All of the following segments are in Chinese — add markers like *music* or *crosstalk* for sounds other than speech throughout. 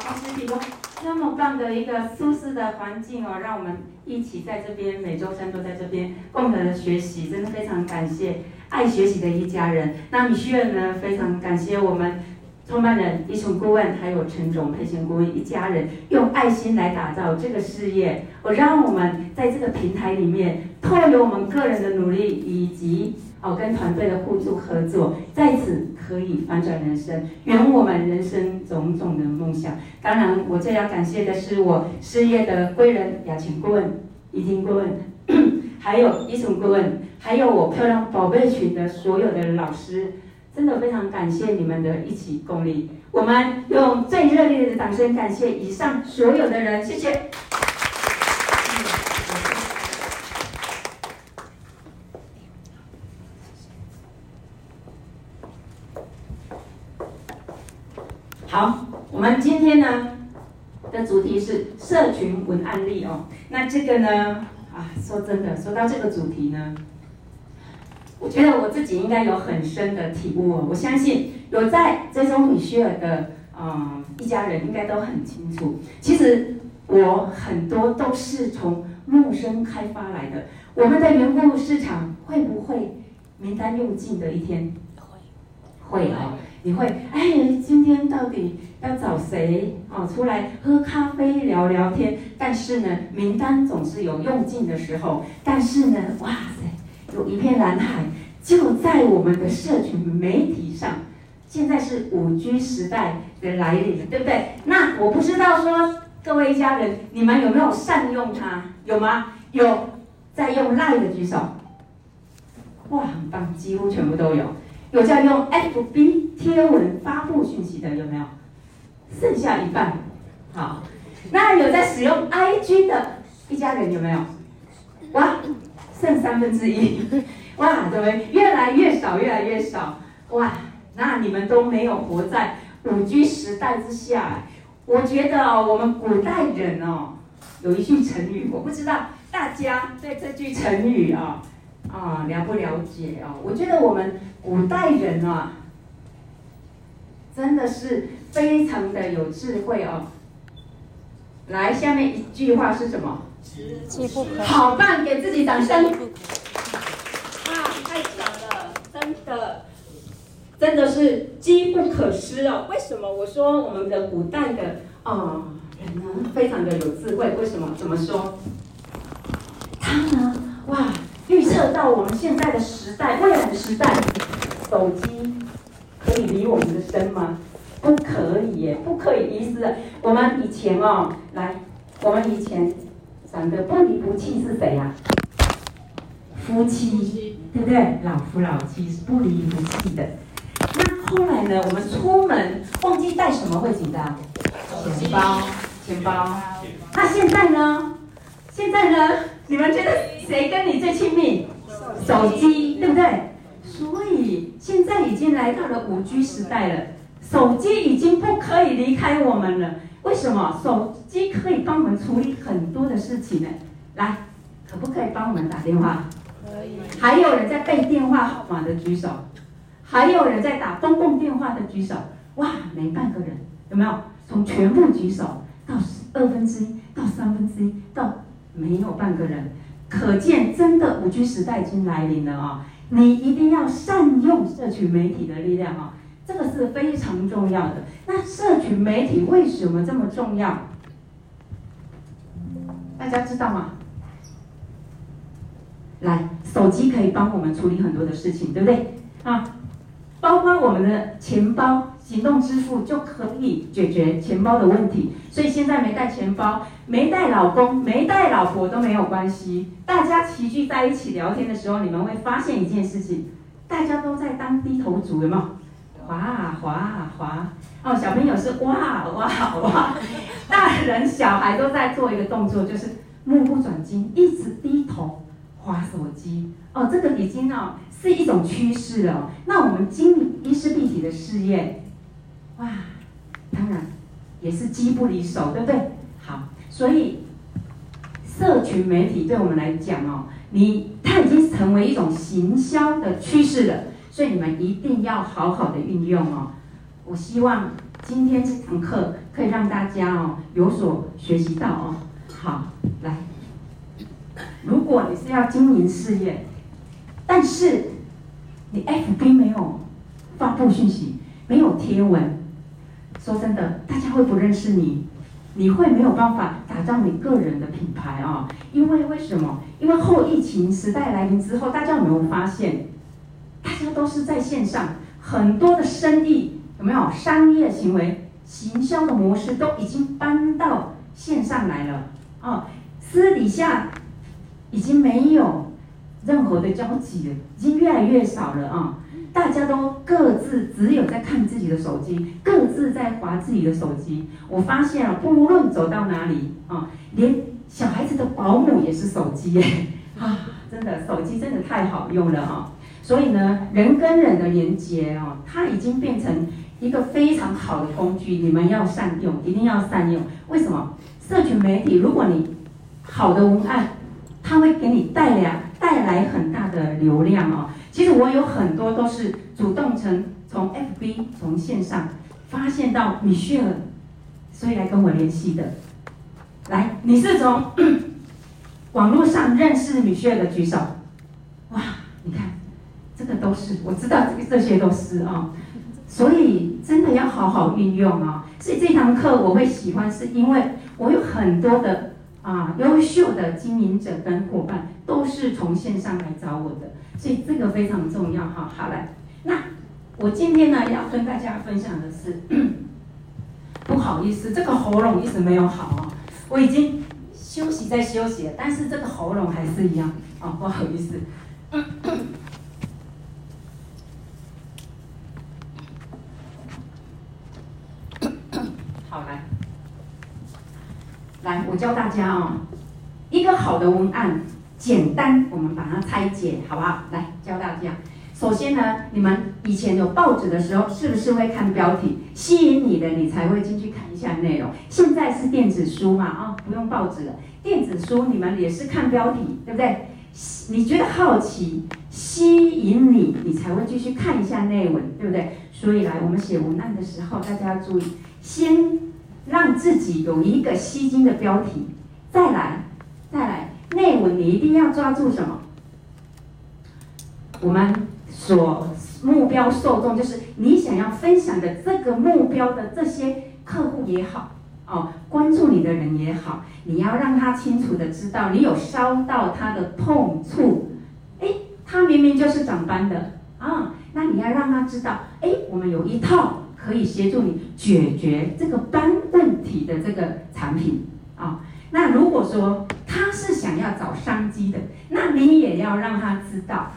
公司提供那么棒的一个舒适的环境哦，让我们一起在这边每周三都在这边共同的学习，真的非常感谢爱学习的一家人。那米歇尔呢，非常感谢我们创办人伊崇顾问，还有陈总培训顾问一家人用爱心来打造这个事业，我让我们在这个平台里面，透过我们个人的努力以及。哦，跟团队的互助合作，在此可以翻转人生，圆我们人生种种的梦想。当然，我最要感谢的是我事业的贵人雅琴顾问、怡婷顾问，*coughs* 还有伊崇顾问，还有我漂亮宝贝群的所有的老师，真的非常感谢你们的一起共力。我们用最热烈的掌声感谢以上所有的人，谢谢。好，我们今天呢的主题是社群文案力哦。那这个呢，啊，说真的，说到这个主题呢，我觉得我自己应该有很深的体悟哦。我相信有在追踪米歇尔的嗯一家人应该都很清楚。其实我很多都是从陌生开发来的。我们的员工市场会不会名单用尽的一天？会，会哦。你会哎，今天到底要找谁哦？出来喝咖啡聊聊天。但是呢，名单总是有用尽的时候。但是呢，哇塞，有一片蓝海就在我们的社群媒体上。现在是五 G 时代的来临，对不对？那我不知道说各位家人，你们有没有善用它？有吗？有在用 Line 的举手。哇，很棒，几乎全部都有。有在用 FB 贴文发布讯息的有没有？剩下一半。好，那有在使用 IG 的一家人有没有？哇，剩三分之一。哇，怎么越来越少，越来越少？哇，那你们都没有活在五 G 时代之下。我觉得，我们古代人哦，有一句成语，我不知道大家对这句成语啊、哦、啊了不了解哦？我觉得我们。古代人啊，真的是非常的有智慧哦。来，下面一句话是什么？机不可。好棒，给自己掌声。啊，太强了，真的，真的是机不可失哦。为什么我说我们的古代的啊、哦、人呢，非常的有智慧？为什么？怎么说？他呢？哇！预测到我们现在的时代，未来的时代，手机可以离我们的身吗？不可以耶，不可以遗失。我们以前哦，来，我们以前讲的不离不弃是谁呀？夫妻，对不对？老夫老妻是不离不弃的。那后来呢？我们出门忘记带什么会紧张？钱包，钱包。那现在呢？现在呢？你们觉得谁跟你最亲密？手机，对不对？所以现在已经来到了五 G 时代了，手机已经不可以离开我们了。为什么？手机可以帮我们处理很多的事情呢。来，可不可以帮我们打电话？可以。还有人在背电话号码的举手，还有人在打公共电话的举手。哇，没半个人，有没有？从全部举手到二分之一，到三分之一，到。没有半个人，可见真的五 G 时代已经来临了啊！你一定要善用社群媒体的力量啊，这个是非常重要的。那社群媒体为什么这么重要？大家知道吗？来，手机可以帮我们处理很多的事情，对不对？啊，包括我们的钱包。行动支付就可以解决钱包的问题，所以现在没带钱包、没带老公、没带老婆都没有关系。大家齐聚在一起聊天的时候，你们会发现一件事情：大家都在当低头族，有没有？滑啊滑啊滑！哦，小朋友是哇哇哇，大人小孩都在做一个动作，就是目不转睛，一直低头滑手机。哦，这个已经哦是一种趋势了。那我们经营伊丝碧媞的事业。哇，当然也是机不离手，对不对？好，所以社群媒体对我们来讲哦，你它已经成为一种行销的趋势了，所以你们一定要好好的运用哦。我希望今天这堂课可以让大家哦有所学习到哦。好，来，如果你是要经营事业，但是你 FB 没有发布讯息，没有贴文，说真的，大家会不认识你，你会没有办法打造你个人的品牌啊、因为为什么？因为后疫情时代来临之后，大家有没有发现，大家都是在线上，很多的生意有没有？商业行为、行销的模式都已经搬到线上来了。哦，私底下已经没有任何的交集了，已经越来越少了啊、大家都各自只有在看自己的手机，各自在划自己的手机。我发现了，不论走到哪里啊、连小孩子的保姆也是手机耶 *laughs* 啊，真的手机真的太好用了啊、所以呢，人跟人的连接哦，它已经变成一个非常好的工具，你们要善用，一定要善用。为什么？社群媒体，如果你好的文案，它会给你带来带来很大的流量哦。其实我有很多都是主动从从 FB 从线上发现到米雪儿，所以来跟我联系的。来，你是从 *coughs* 网络上认识米雪儿的举手。哇，你看，这个都是我知道，这这些都是啊、所以真的要好好运用啊、所以这堂课我会喜欢，是因为我有很多的啊优秀的经营者跟伙伴都是从线上来找我的。所以这个非常重要哈，好来，那我今天呢要跟大家分享的是，不好意思，这个喉咙一直没有好啊，我已经休息在休息了，但是这个喉咙还是一样啊，不好意思。好来，来我教大家啊，一个好的文案。简单，我们把它拆解，好不好？来教大家。首先呢，你们以前有报纸的时候，是不是会看标题，吸引你的，你才会进去看一下内容？现在是电子书嘛，啊、哦，不用报纸了。电子书你们也是看标题，对不对？你觉得好奇，吸引你，你才会继续看一下内文，对不对？所以来，我们写文案的时候，大家要注意，先让自己有一个吸睛的标题，再来，再来。内文你一定要抓住什么？我们所目标受众就是你想要分享的这个目标的这些客户也好，哦，关注你的人也好，你要让他清楚的知道你有烧到他的痛处。哎，他明明就是长斑的啊，那你要让他知道，哎，我们有一套可以协助你解决这个斑问题的这个产品啊。那如果说他是想要找商机的，那你也要让他知道，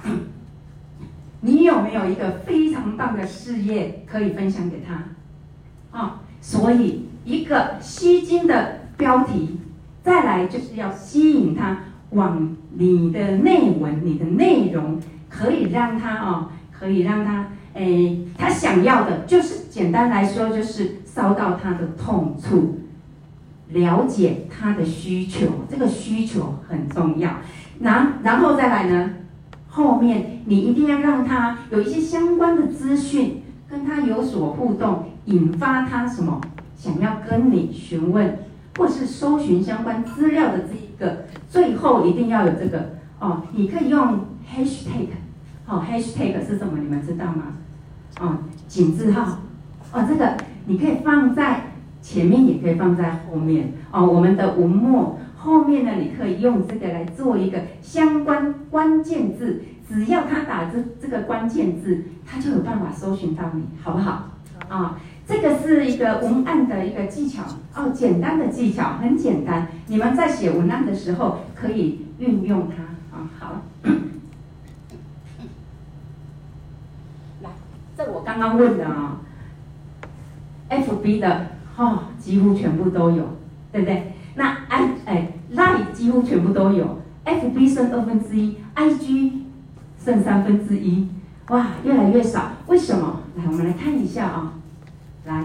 你有没有一个非常棒的事业可以分享给他，啊，所以一个吸睛的标题，再来就是要吸引他往你的内文、你的内容，可以让他哦，可以让他，诶，他想要的就是简单来说就是烧到他的痛处。了解他的需求，这个需求很重要。然然后再来呢，后面你一定要让他有一些相关的资讯，跟他有所互动，引发他什么想要跟你询问，或是搜寻相关资料的这一个。最后一定要有这个哦，你可以用 hashtag，哦，hashtag 是什么？你们知道吗？哦，井字号，哦，这个你可以放在。前面也可以放在后面哦，我们的文末后面呢，你可以用这个来做一个相关关键字，只要他打这这个关键字，他就有办法搜寻到你，好不好？啊、哦，这个是一个文案的一个技巧哦，简单的技巧，很简单，你们在写文案的时候可以运用它啊、哦。好，来，这我刚刚问的啊、，FB 的。哦，几乎全部都有，对不对？那 I 哎，Line 几乎全部都有，FB 剩二分之一，IG 剩三分之一，哇，越来越少，为什么？来，我们来看一下啊、来，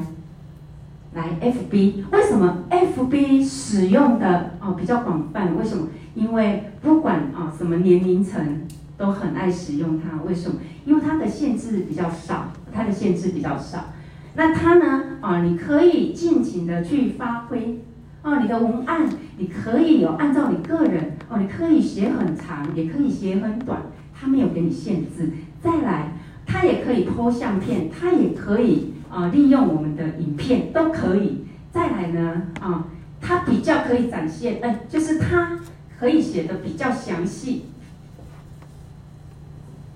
来 FB，为什么 FB 使用的哦比较广泛？为什么？因为不管啊、什么年龄层都很爱使用它，为什么？因为它的限制比较少，它的限制比较少。那它呢，啊，你可以尽情的去发挥，哦，你的文案你可以有按照你个人，哦，你可以写很长，也可以写很短，它没有给你限制。再来，它也可以 po 相片，它也可以啊，利用我们的影片都可以。再来呢，啊，它比较可以展现，哎，就是它可以写的比较详细。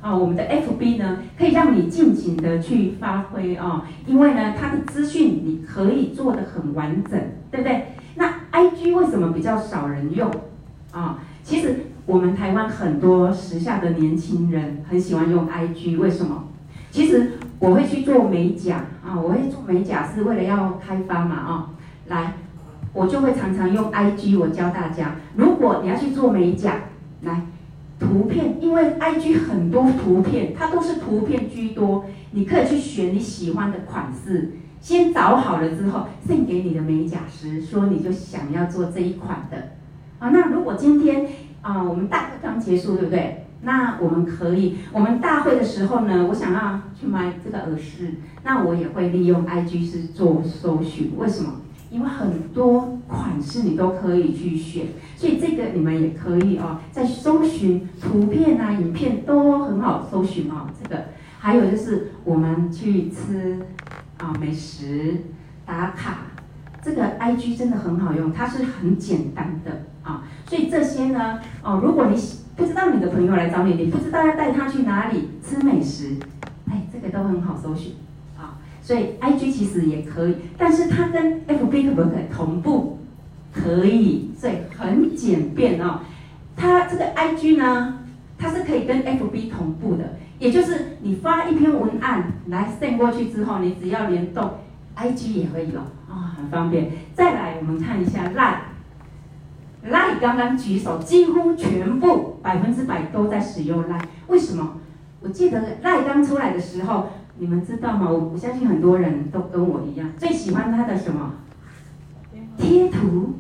啊，我们的 FB 呢，可以让你尽情的去发挥啊，因为呢，它的资讯你可以做得很完整，对不对？那 IG 为什么比较少人用？啊，其实我们台湾很多时下的年轻人很喜欢用 IG，为什么？其实我会去做美甲啊，我会做美甲是为了要开发嘛啊，来，我就会常常用 IG，我教大家，如果你要去做美甲，来。图片，因为 IG 很多图片，它都是图片居多，你可以去选你喜欢的款式，先找好了之后送给你的美甲师，说你就想要做这一款的。啊，那如果今天啊，我们大会刚结束，对不对？那我们可以，我们大会的时候呢，我想要去买这个耳饰，那我也会利用 IG 是做搜寻，为什么？因为很多款式你都可以去选，所以这个你们也可以哦，在搜寻图片啊、影片都很好搜寻哦。这个还有就是我们去吃啊美食打卡，这个 IG 真的很好用，它是很简单的啊。所以这些呢，哦，如果你不知道你的朋友来找你，你不知道要带他去哪里吃美食，哎，这个都很好搜寻啊。所以 I G 其实也可以，但是它跟 F B 可不可以同步？可以，所以很简便哦。它这个 I G 呢，它是可以跟 F B 同步的，也就是你发一篇文案来 send 过去之后，你只要联动 I G 也可以了啊、很方便。再来，我们看一下 Line，Line 刚刚举手，几乎全部百分之百都在使用 Line，为什么？我记得 Line 刚出来的时候。你们知道吗？我我相信很多人都跟我一样，最喜欢它的什么？贴图。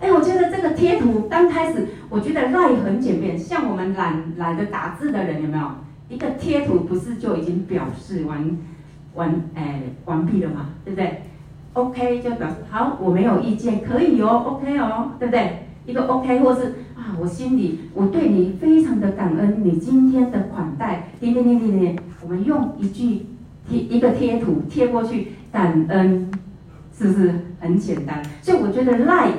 哎，我觉得这个贴图刚开始，我觉得赖很简便，像我们懒懒得打字的人有没有？一个贴图不是就已经表示完完哎完毕了吗？对不对？OK 就表示好，我没有意见，可以哦，OK 哦，对不对？一个 OK 或是啊，我心里我对你非常的感恩，你今天的款待，点点点点点。我们用一句贴一个贴图贴过去，感恩，是不是很简单？所以我觉得 LINE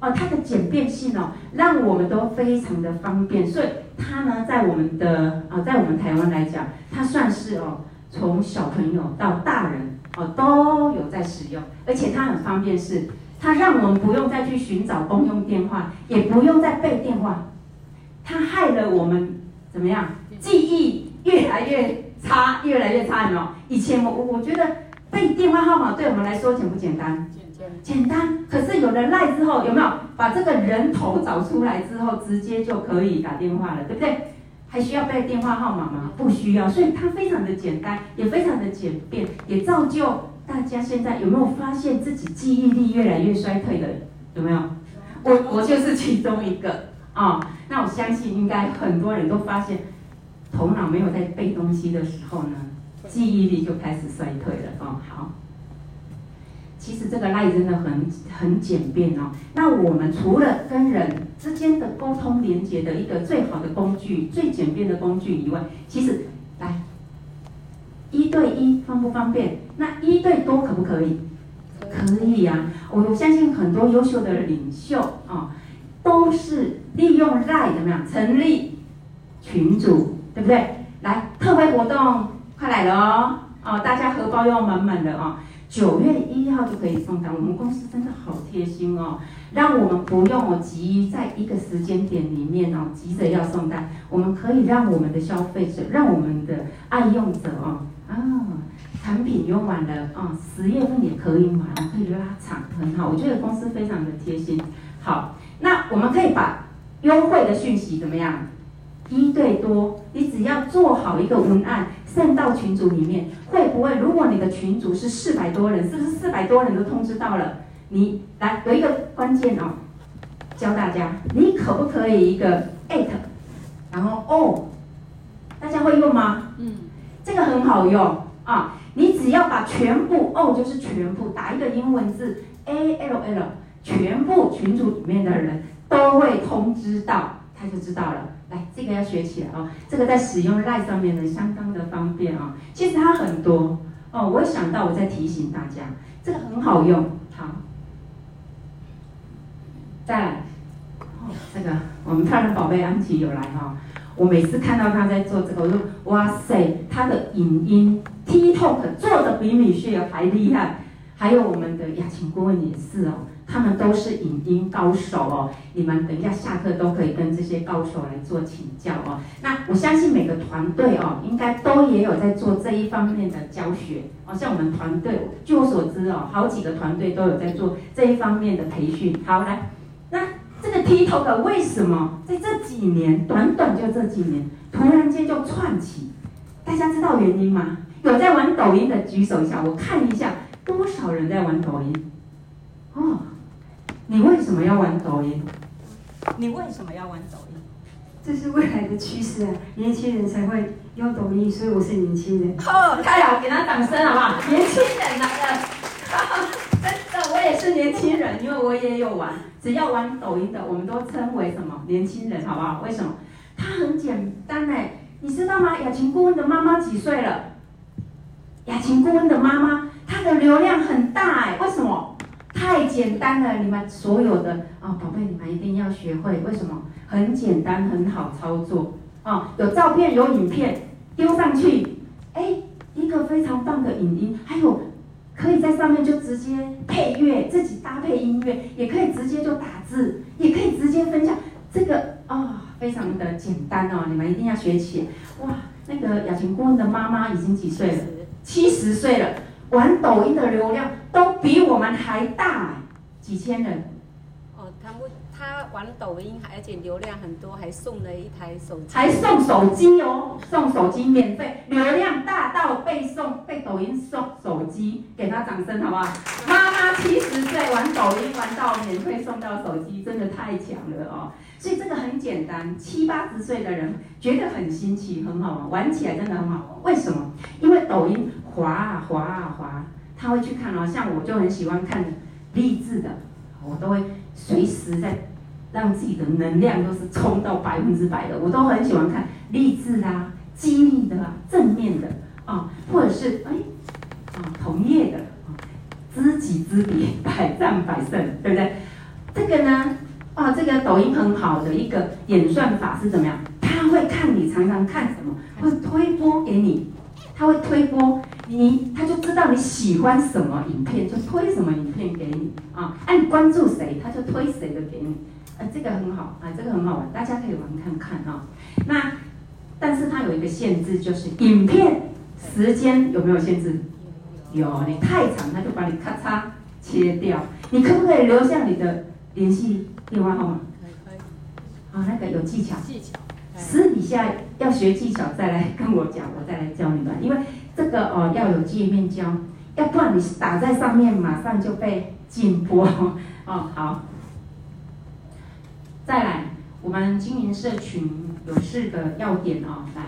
哦，它的简便性哦，让我们都非常的方便。所以它呢，在我们的啊，在我们台湾来讲，它算是哦，从小朋友到大人哦都有在使用，而且它很方便，是它让我们不用再去寻找公用电话，也不用再背电话，它害了我们怎么样？记忆越来越。差越来越差，有没有？以前我我觉得背电话号码对我们来说简不简单？简单。简单。可是有了 LINE 之后，有没有把这个人头找出来之后，直接就可以打电话了，对不对？还需要背电话号码吗？不需要。所以它非常的简单，也非常的简便，也造就大家现在有没有发现自己记忆力越来越衰退的？有没有？*laughs* 我我就是其中一个啊、哦。那我相信应该很多人都发现。头脑没有在背东西的时候呢，记忆力就开始衰退了哦。好，其实这个赖真的很很简便哦。那我们除了跟人之间的沟通连接的一个最好的工具、最简便的工具以外，其实来一对一方不方便？那一对多可不可以？可以呀、啊。我相信很多优秀的领袖啊、哦，都是利用赖怎么样成立群组。对不对？来，特惠活动快来了哦！哦，大家荷包要满满的哦。九月一号就可以送单，我们公司真的好贴心哦，让我们不用急在一个时间点里面哦急着要送单，我们可以让我们的消费者，让我们的爱用者哦啊，产品用完了啊，十月份也可以买，可以拉长，很好。我觉得公司非常的贴心。好，那我们可以把优惠的讯息怎么样？一对多，你只要做好一个文案，send 到群组里面，会不会？如果你的群组是四百多人，是不是四百多人都通知到了？你来有一个关键哦，教大家，你可不可以一个 at，然后哦，大家会用吗？嗯，这个很好用，啊，你只要把全部哦，就是全部打一个英文字 A L L，全部群组里面的人都会通知到，他就知道了。来，这个要学起来哦，这个在使用 LINE 上面呢，相当的方便啊。其实它很多哦，我想到我在提醒大家，这个很好用。好，再来，哦，这个我们漂亮宝贝安琪有来哈。我每次看到他在做这个，我说哇塞，他的影音 TikTok 做的比米雪还厉害，还有我们的雅琴顾问也是哦，他们都是影音高手哦。你们等一下下课都可以跟这些高手来做请教哦。那我相信每个团队哦，应该都也有在做这一方面的教学哦。像我们团队，据我所知哦，好几个团队都有在做这一方面的培训。好，来，那。这个 TikTok 为什么在这几年，短短就这几年，突然间就窜起？大家知道原因吗？有在玩抖音的举手一下，我看一下多少人在玩抖音。哦，你为什么要玩抖音？你为什么要玩抖音？这是未来的趋势啊，年轻人才会用抖音，所以我是年轻人。哦，太好，给他掌声好不好？*laughs* 年轻人来了。*laughs* 真的我也是年轻人，因为我也有玩。只要玩抖音的，我们都称为什么年轻人，好不好？为什么？它很简单哎，你知道吗？雅琴顾问的妈妈几岁了？雅琴顾问的妈妈，她的流量很大哎，为什么？简单了，你们所有的啊，宝贝，你们一定要学会。为什么？很简单，很好操作啊，有照片，有影片，丢上去，哎，一个非常棒的影音，还有。可以在上面就直接配乐，自己搭配音乐，也可以直接就打字，也可以直接分享。这个啊、非常的简单哦，你们一定要学起。哇，那个雅琴顾问的妈妈已经几岁了？七十岁了，玩抖音的流量都比我们还大，几千人。哦他玩抖音，而且流量很多，还送了一台手机，还送手机哦，送手机免费，流量大到被送被抖音送手机，给他掌声好不好？妈妈七十岁玩抖音玩到免费送到手机，真的太强了哦！所以这个很简单，七八十岁的人觉得很新奇，很好玩，玩起来真的很好玩。为什么？因为抖音滑啊滑啊滑，他会去看哦，像我就很喜欢看励志的，我都会随时在。让自己的能量都是冲到百分之百的，我都很喜欢看励志啊、激励的啊、正面的啊，或者是哎啊同业的啊，知己知彼，百战百胜，对不对？这个呢啊，这个抖音很好的一个演算法是怎么样？他会看你常常看什么，会推播给你，他会推播你，他就知道你喜欢什么影片，就推什么影片给你啊。哎，你关注谁，他就推谁的给你。呃，这个很好啊，这个很好玩，大家可以玩看看啊。那，但是它有一个限制，就是影片时间有没有限制？有，你太长，他就把你咔嚓切掉。你可不可以留下你的联系电话号码？可以。啊，那个有技巧。技巧。私底下要学技巧，再来跟我讲，我再来教你们。因为这个哦要有界面教，要不然你打在上面，马上就被禁播。*laughs* 哦，好。再来，我们经营社群有四个要点哦。来，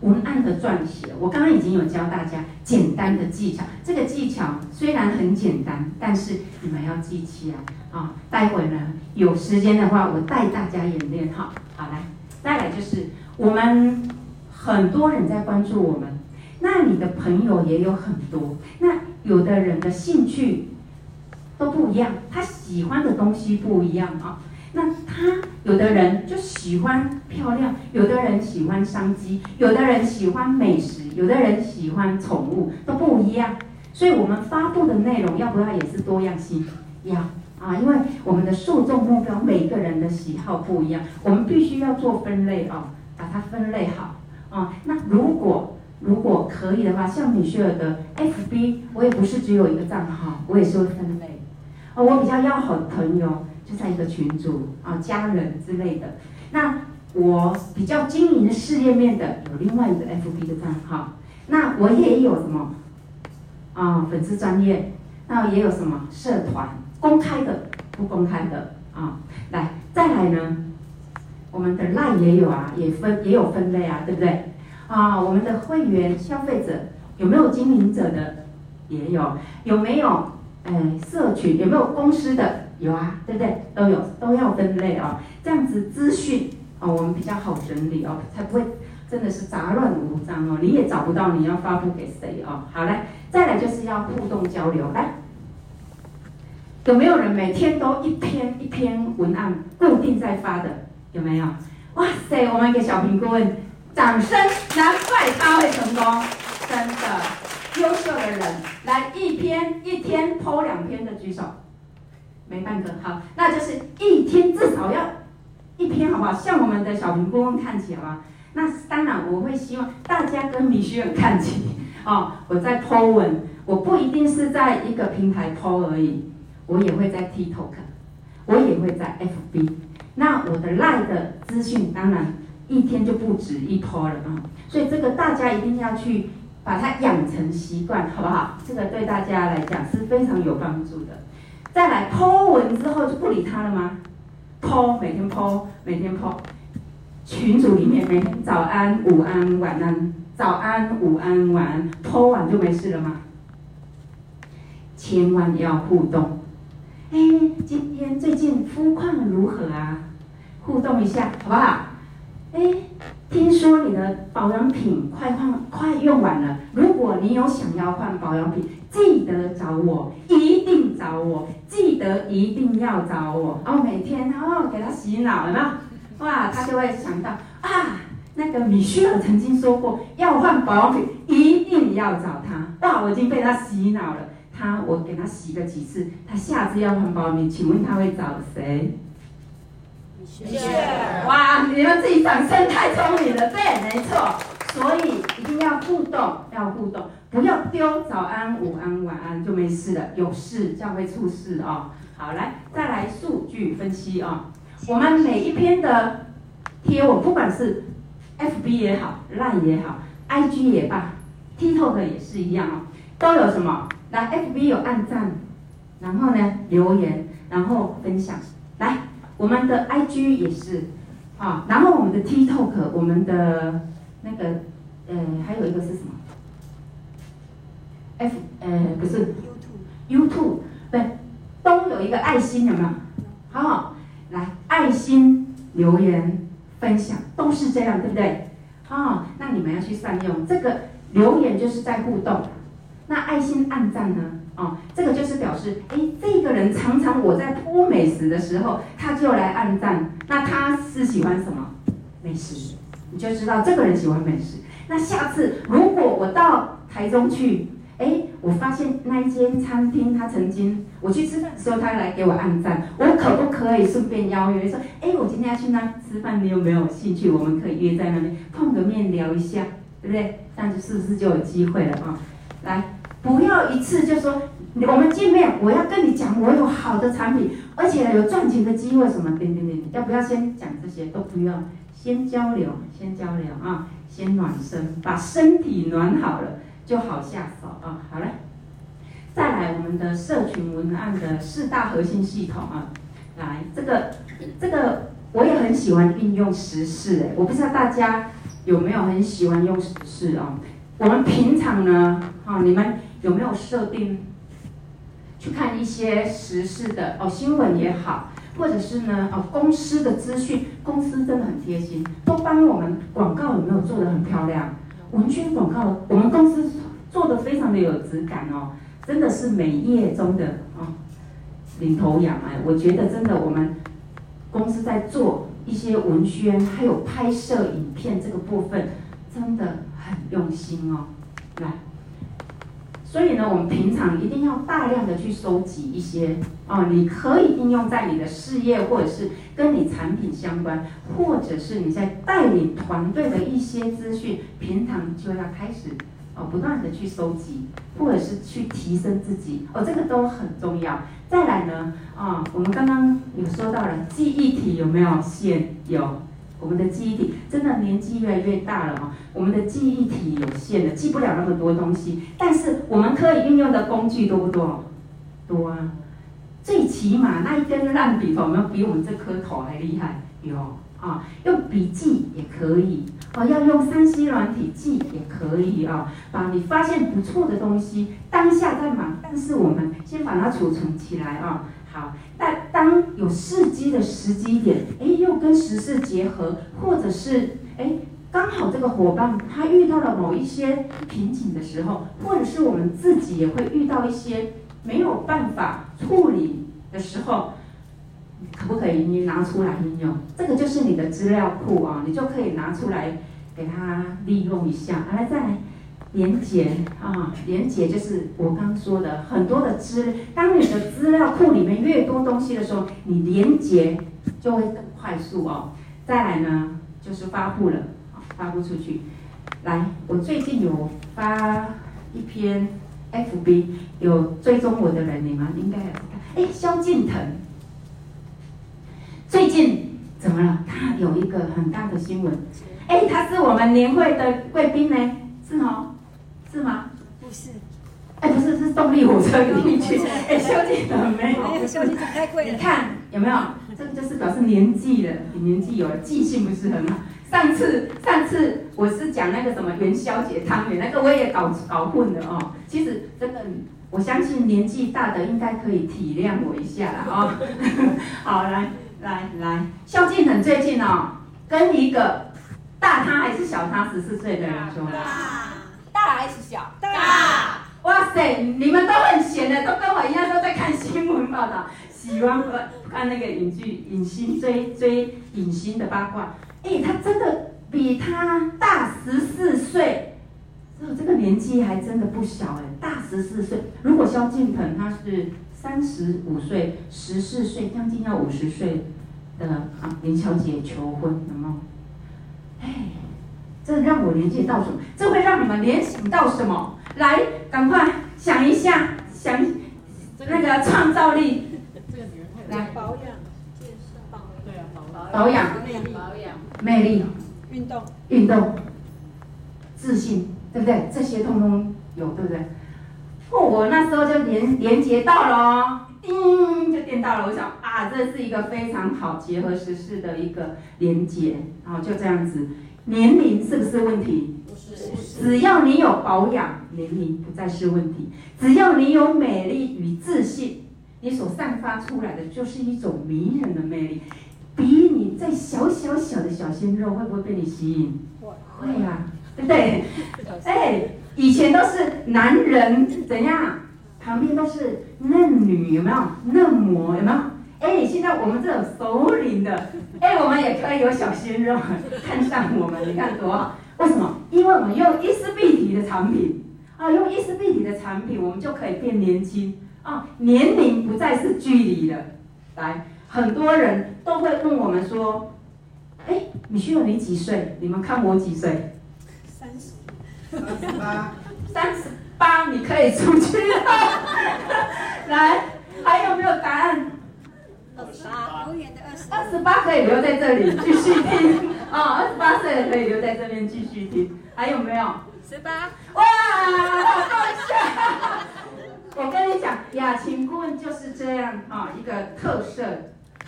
文案的撰写，我刚刚已经有教大家简单的技巧。这个技巧虽然很简单，但是你们要记起来啊。待会呢，有时间的话，我带大家演练哈。好，来，再来就是我们很多人在关注我们，那你的朋友也有很多，那有的人的兴趣都不一样，他喜欢的东西不一样啊。那他有的人就喜欢漂亮，有的人喜欢商机，有的人喜欢美食，有的人喜欢宠物，都不一样。所以我们发布的内容要不要也是多样性？要啊，因为我们的受众目标每个人的喜好不一样，我们必须要做分类啊，把它分类好啊。那如果如果可以的话，像米雪儿的 FB，我也不是只有一个账号，我也是会分类。哦，我比较要好的朋友。就在一个群组啊，家人之类的。那我比较经营事业面的，有另外一个 FB 的账号。那我也有什么啊？粉丝专业，那也有什么社团？公开的，不公开的啊？来，再来呢？我们的 LINE 也有啊，也分也有分类啊，对不对？啊，我们的会员消费者，有没有经营者的？也有。有没有？哎，社群有没有公司的？有啊，对不对？都有，都要分类哦。这样子资讯哦，我们比较好整理哦，才不会真的是杂乱无章哦。你也找不到你要发布给谁哦。好嘞，再来就是要互动交流。来，有没有人每天都一篇一篇文案固定在发的？有没有？哇塞，我们给小评顾问掌声，难怪他会成功，真的优秀的人，来一篇一天剖两篇的举手。没半个好，那就是一天至少要一篇，好不好？像我们的小平顾问看齐，好不好？那当然，我会希望大家跟米歇尔看齐哦。我在剖文，我不一定是在一个平台剖而已，我也会在 TikTok，我也会在 FB。那我的 Line 的资讯，当然一天就不止一 po 了啊。所以这个大家一定要去把它养成习惯，好不好？这个对大家来讲是非常有帮助的。再来 po 文之后就不理他了吗？po 每天 po 每天 po，群组里面每天早安、午安、晚安，早安、午安、晚安，po 完就没事了吗？千万要互动。哎，今天最近肤况如何啊？互动一下好不好？哎，听说你的保养品快换快用完了，如果你有想要换保养品。记得找我，一定找我，记得一定要找我。哦每天哦给他洗脑，了？哇，他就会想到啊，那个米歇尔曾经说过，要换保养品一定要找他。哇，我已经被他洗脑了。他我给他洗了几次，他下次要换保养品，请问他会找谁？谢谢。哇，你们自己掌声太聪明了，对，没错。所以一定要互动，要互动，不要丢早安、午安、晚安就没事了，有事这样会出事哦。好，来再来数据分析、哦。我们每一篇的贴文，不管是 FB 也好，Line 也好，IG 也罢，TikTok 也是一样哦，都有什么？来，FB 有按赞，然后呢留言，然后分享。我们的 IG 也是啊，然后我们的 TikTok，我们的。那个，呃，还有一个是什么？F，呃，不是，YouTube，YouTube，对，都有一个爱心，有没有？好，来，爱心留言分享都是这样，对不对？好，那你们要去善用这个留言，就是在互动。那爱心暗赞呢？哦，这个就是表示，哎，这个人常常我在播美食的时候，他就来按赞。那他是喜欢什么？美食。你就知道这个人喜欢美食。那下次如果我到台中去，哎，我发现那一间餐厅，他曾经我去吃饭的时候，他来给我按赞，我可不可以顺便邀约说，哎，我今天要去那吃饭，你有没有兴趣？我们可以约在那边碰个面聊一下，对不对？这样子是不是就有机会了啊？来，不要一次就说我们见面，我要跟你讲，我有好的产品，而且有赚钱的机会，什么？等等等，要不要先讲这些？都不要。先交流，先交流啊，先暖身，把身体暖好了就好下手啊。好嘞，再来我们的社群文案的四大核心系统啊，来这个这个我也很喜欢运用时事哎，我不知道大家有没有很喜欢用时事啊？我们平常呢，哈，你们有没有设定去看一些时事的哦，新闻也好。或者是呢，哦，公司的资讯，公司真的很贴心，都帮我们广告有没有做得很漂亮？文宣广告，我们公司做的非常的有质感哦，真的是美业中的哦领头羊哎，我觉得真的我们公司在做一些文宣，还有拍摄影片这个部分，真的很用心哦，来。所以呢，我们平常一定要大量的去收集一些哦，你可以应用在你的事业，或者是跟你产品相关，或者是你在带领团队的一些资讯，平常就要开始哦，不断的去收集，或者是去提升自己哦，这个都很重要。再来呢，啊、我们刚刚有说到了记忆体有没有限？有。我们的记忆体真的年纪越来越大了啊，我们的记忆体有限的，记不了那么多东西。但是我们可以运用的工具多不多？多啊！最起码那一根烂笔头有没有比我们这颗头还厉害？有，啊，用笔记也可以，哦，要用三 C 软体记也可以啊，把你发现不错的东西，当下在忙，但是我们先把它储存起来啊。好，但当有时机的时机点，哎，又跟时事结合，或者是哎，刚好这个伙伴他遇到了某一些瓶颈的时候，或者是我们自己也会遇到一些没有办法处理的时候。可不可以你拿出来应用？这个就是你的资料库啊，你就可以拿出来给他利用一下。来，再来连结啊，连结就是我刚说的很多的资。当你的资料库里面越多东西的时候，你连结就会更快速哦。再来呢，就是发布了，发布出去。来，我最近有发一篇 FB，有追踪我的人，你们应该有看。哎，萧敬腾。最近怎么了？他有一个很大的新闻，哎，他是我们年会的贵宾呢，是哦，是吗？不是，哎，不是，是动力火车里面去，哎，萧敬腾没有。你看有没有？这个就是表示年纪了，你年纪有了，记性不是很好。上次上次我是讲那个什么元宵节汤圆，那个我也搞搞混了哦。其实真的，我相信年纪大的应该可以体谅我一下了哦。*laughs* 好，来。来来，萧敬腾最近哦，跟一个大他还是小他十四岁的人说，大还是小？大。哇塞，你们都很闲的，都跟我一样都在看新闻报道，喜欢看那个影剧、影星追追影星的八卦。哎，他真的比他大十四岁，这这个年纪还真的不小哎，大十四岁。如果萧敬腾他是。三十五岁，十四岁，将近要五十岁的啊，林小姐求婚，有没有？哎，这让我联想到什么？这会让你们联想到什么？来，赶快想一下，想那个创造力。这个女人太来保养、健身、保对啊，保养、魅力、保养、魅力、运动、运动、自信，对不对？这些通通有，对不对？哦，我那时候就连连接到了哦，叮就电到了。我想啊，这是一个非常好结合时事的一个连接，然后就这样子。年龄是不是问题？不是，只要你有保养，年龄不再是问题。只要你有美丽与自信，你所散发出来的就是一种迷人的魅力。比你再小小小的小鲜肉，会不会被你吸引？会啊，对不对？哎。以前都是男人怎样，旁边都是嫩女，有没有嫩模？有没有？哎，现在我们这种熟龄的，哎，我们也可以有小鲜肉 *laughs* 看上我们，你看多好？为什么？因为我们用伊丝碧体的产品啊，用伊丝碧体的产品，我们就可以变年轻啊，年龄不再是距离了。来，很多人都会问我们说，哎，米须儿你几岁？你们看我几岁？三十三十八，三十八，你可以出去了。*laughs* 来，还有没有答案？二十八，永远的二十八。二十八可以留在这里继续听啊，二十八岁可以留在这边继续听。还有没有？十八。哇，好搞笑！我跟你讲，雅琴顾问就是这样啊，一个特色。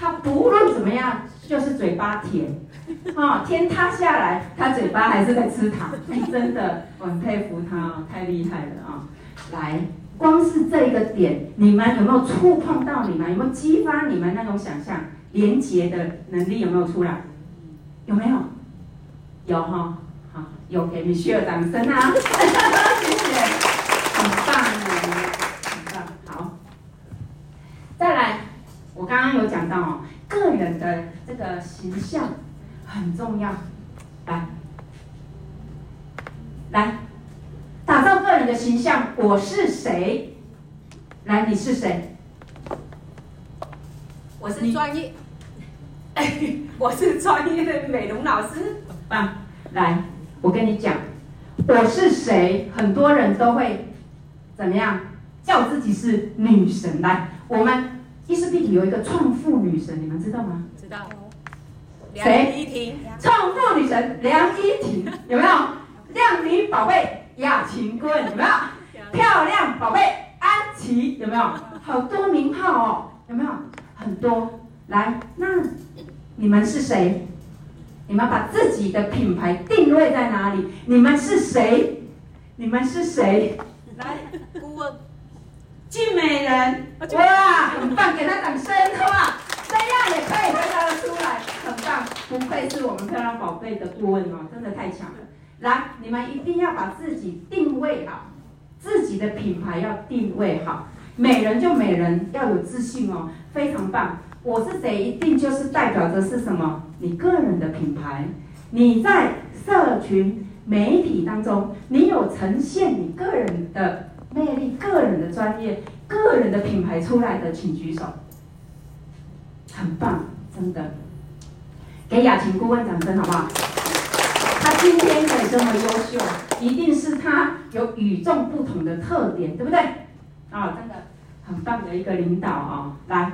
他不论怎么样，就是嘴巴甜，啊，天塌下来，他嘴巴还是在吃糖，哎，真的，我很佩服他，太厉害了啊！来，光是这一个点，你们有没有触碰到你们？有没有激发你们那种想象、连接的能力？有没有出来？有没有？有哈，好，有给你需要掌声啊！*laughs* 谢谢，很棒，很棒，好，再来。我刚刚有讲到哦，个人的这个形象很重要。来，来，的形象。我是谁？来，你是谁？我是专业，哎，*laughs* 我是专业的美容老师。棒，来，我跟你讲，我是谁？很多人都会怎么样叫自己是女神？来，我们。伊丝碧媞有一个创富女神，你们知道吗？知道。梁依婷。创富女神梁依婷有没有？*laughs* 靓女宝贝雅琴顾问有没有？漂亮宝贝安琪有没有？好多名号哦，有没有？很多。来，那你们是谁？你们把自己的品牌定位在哪里？你们是谁？你们是谁？来，顾问，静美人，哇，很棒，给他掌声，好不好？这样也可以回答得出来，很棒，不愧是我们漂亮宝贝的顾问哦，真的太强了。来，你们一定要把自己定位好，自己的品牌要定位好。美人就美人，要有自信哦，非常棒。我是谁，一定就是代表着是什么？你个人的品牌。你在社群媒体当中，你有呈现你个人的魅力、个人的专业、个人的品牌出来的，请举手。很棒，真的。给雅琴顾问掌声好不好？今天可以这么优秀，一定是他有与众不同的特点，对不对？啊，真的很棒的一个领导啊！来，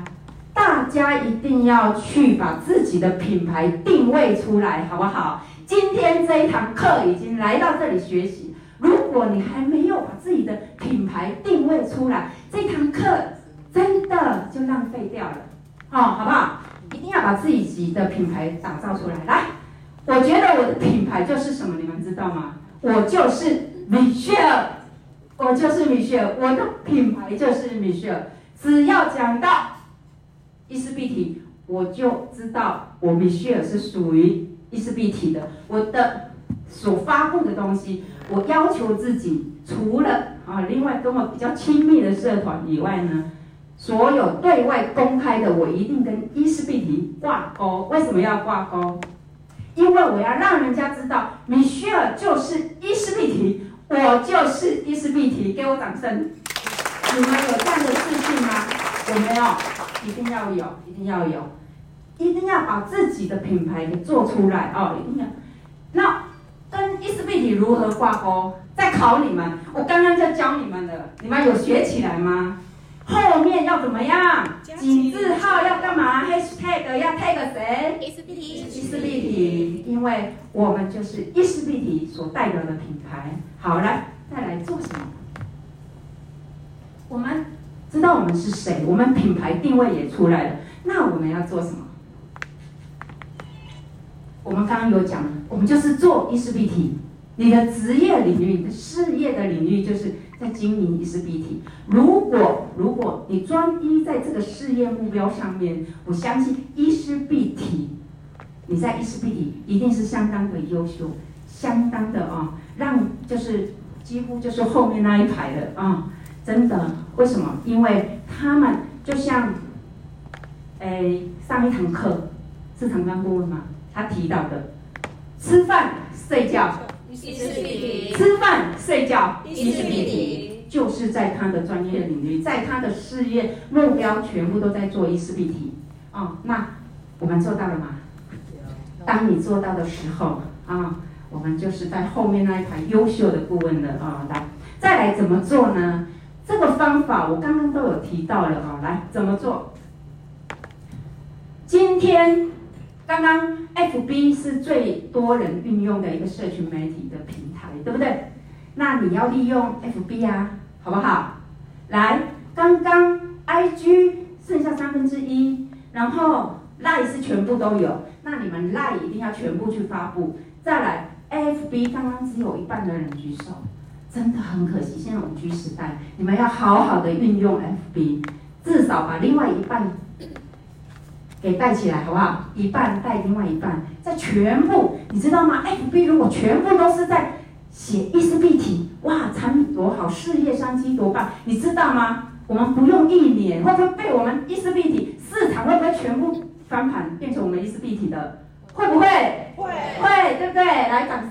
大家一定要去把自己的品牌定位出来，好不好？今天这一堂课已经来到这里学习，如果你还没有把自己的品牌定位出来，这堂课真的就浪费掉了，哦，好不好？一定要把自己的品牌打造出来。来，我觉得我的品牌就是什么，你们知道吗？我就是 Michelle。我就是米歇尔，我的品牌就是米歇尔。只要讲到伊丝碧媞，我就知道我米歇尔是属于伊丝碧媞的。我的所发布的东西，我要求自己，除了啊，另外跟我比较亲密的社团以外呢，所有对外公开的，我一定跟伊丝碧媞挂钩。为什么要挂钩？因为我要让人家知道，米歇尔就是伊丝碧媞。我就是伊丝碧媞，给我掌声！你们有这样的自信吗？有没有？一定要有，一定要有，一定要把自己的品牌给做出来哦！一定要。那跟伊丝碧媞如何挂钩？再考你们，我刚刚就教你们的，你们有学起来吗？后面要怎么样？井字号要干嘛？Hashtag 要 tag 谁？伊丝碧媞，伊丝碧媞，因为我们就是伊丝碧媞所代表的品牌。好，来，再来做什么？我们知道我们是谁，我们品牌定位也出来了，那我们要做什么？我们刚刚有讲，我们就是做伊丝碧媞。你的职业领域、你的事业的领域，就是在经营伊丝碧媞。如果如果你专一在这个事业目标上面，我相信伊丝碧媞，你在伊丝碧媞一定是相当的优秀，相当的啊，让就是几乎就是后面那一排的啊，真的。为什么？因为他们就像，哎，上一堂课是唐刚顾问吗？他提到的，吃饭睡觉。吃饭睡觉，伊丝碧媞，就是在他的专业领域，在他的事业目标全部都在做伊丝碧媞。哦，那我们做到了吗？当你做到的时候，啊，我们就是在后面那一排优秀的顾问了啊。来，再来怎么做呢？这个方法我刚刚都有提到了啊。来，怎么做？今天。刚刚 FB 是最多人运用的一个社群媒体的平台，对不对？那你要利用 FB 啊，好不好？来，刚刚 IG 剩下三分之一，然后 lie 是全部都有，那你们 lie 一定要全部去发布。再来，FB 刚刚只有一半的人举手，真的很可惜。现在五 G 时代，你们要好好的运用 FB，至少把另外一半。给带起来好不好？一半带另外一半，再全部，你知道吗？FB 如果全部都是在写伊丝碧媞，哇，产品多好，事业商机多棒，你知道吗？我们不用一年，会不会被我们伊丝碧媞市场会不会全部翻盘，变成我们伊丝碧媞的？会不会？会，会，对不对？来，掌声！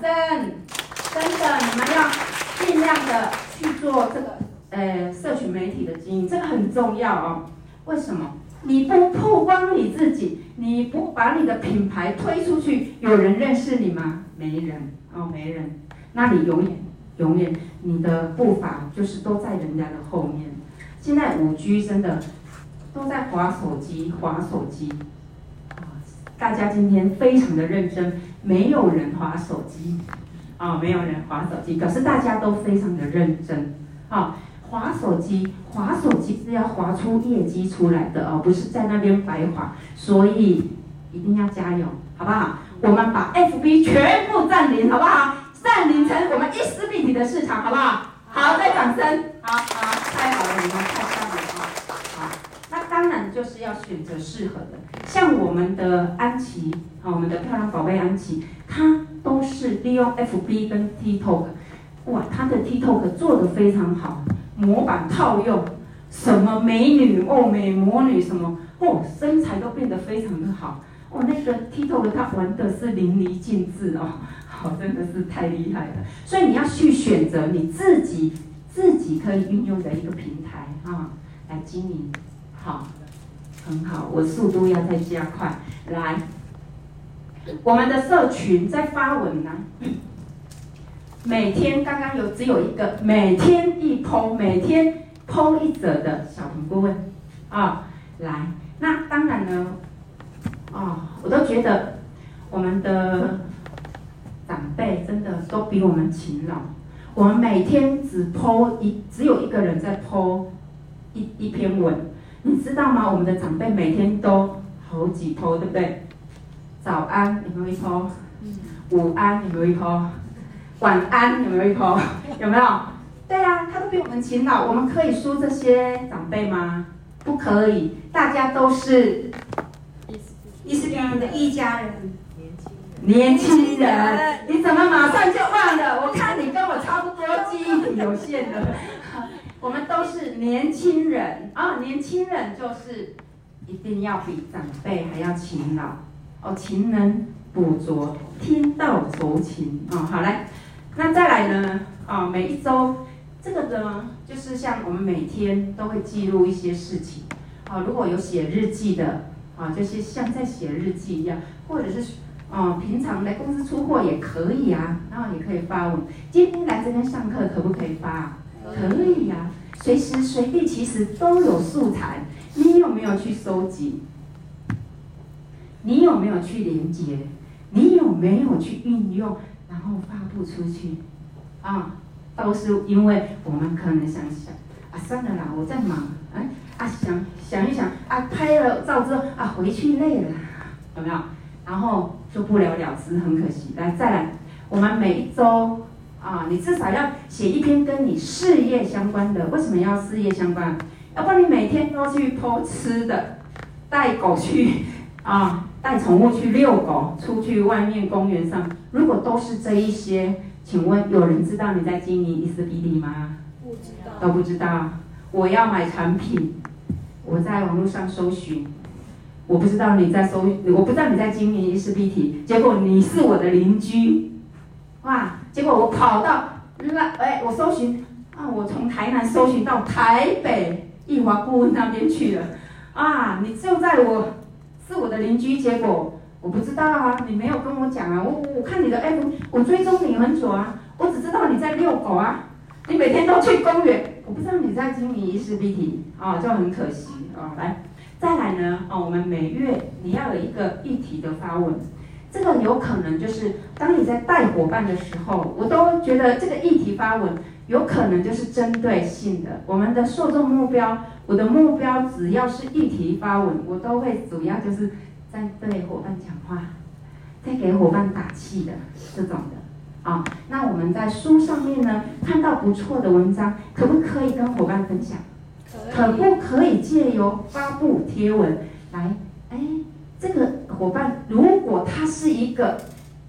真的，你们要尽量的去做这个，呃，社群媒体的经营，这个很重要哦。为什么？你不曝光你自己，你不把你的品牌推出去，有人认识你吗？没人哦，没人。那你永远永远你的步伐就是都在人家的后面。现在五 G 真的都在划手机，划手机。大家今天非常的认真，没有人划手机，啊，没有人划手机，可是大家都非常的认真，啊。滑手机，滑手机是要滑出业绩出来的哦，不是在那边白滑。所以一定要加油，好不好？我们把 FB 全部占领，好不好？占领成我们一丝碧媞的市场，好不好？好，再掌声，好好，太好了，你们太棒了啊！好，那当然就是要选择适合的，像我们的安琪，啊，我们的漂亮宝贝安琪，她都是利用 FB 跟 TikTok，哇，她的 TikTok 做得非常好，模板套用，什么美女哦，美魔女什么哦，身材都变得非常的好。哦，那个 TikTok 他玩的是淋漓尽致哦，好，*laughs* 真的是太厉害了。所以你要去选择你自己自己可以运用的一个平台啊，来经营，好，很好。我速度要再加快，来，我们的社群在发文呢，每天刚刚有只有一个每天一 po，每天 po 一则的小婷顾问啊，来，那当然呢。哦，我都觉得我们的长辈真的都比我们勤劳。我们每天只 po 一，只有一个人在 po 一一篇文，你知道吗？我们的长辈每天都好几 po，对不对？早安有没有一 po？午安有没有一 po？晚安有没有一 po？*laughs* 有没有？对啊，他都比我们勤劳。我们可以输这些长辈吗？不可以，大家都是。伊丝碧媞的一家人，年轻人，你怎么马上就忘了？我看你跟我差不多，记忆力有限的。我们都是年轻人啊，年轻人就是一定要比长辈还要勤劳哦，勤能补拙，天道酬勤哦。好来，那再来呢？啊，每一周这个呢，就是像我们每天都会记录一些事情。好，如果有写日记的。啊，就是像在写日记一样，或者是，哦，平常来公司出货也可以啊，然后也可以发文。今天来这边上课可不可以发？可以呀，随时随地其实都有素材。你有没有去收集？你有没有去连接？你有没有去运用？然后发布出去？啊，都是因为我们可能想想，啊，算了啦，我在忙，哎。啊，想想一想啊，拍了照之后啊，回去累了，有没有？然后就不了了之，很可惜。来，再来，我们每一周啊，你至少要写一篇跟你事业相关的。为什么要事业相关？要不然你每天都去偷吃的，带狗去啊，带宠物去遛狗，出去外面公园上，如果都是这一些，请问有人知道你在经营伊丝碧媞吗？不知道，都不知道。我要买产品，我在网络上搜寻，我不知道你在搜，我不知道你在经营伊丝碧媞，结果你是我的邻居，哇！结果我跑到那，哎，我搜寻啊，我从台南搜寻到台北亿华顾问那边去了，啊，你就在我是我的邻居，结果我不知道啊，你没有跟我讲啊，我我看你的 F，我追踪你很久啊，我只知道你在遛狗啊，你每天都去公园。我不知道你在经营伊丝碧媞啊，就很可惜啊。来，再来呢，哦，我们每月你要有一个议题的发文，这个有可能就是当你在带伙伴的时候，我都觉得这个议题发文有可能就是针对性的。我们的受众目标，我的目标只要是议题发文，我都会主要就是在对伙伴讲话，在给伙伴打气的这种的。啊，那我们在书上面呢，看到不错的文章，可不可以跟伙伴分享？可不可以借由发布贴文来？哎，这个伙伴如果他是一个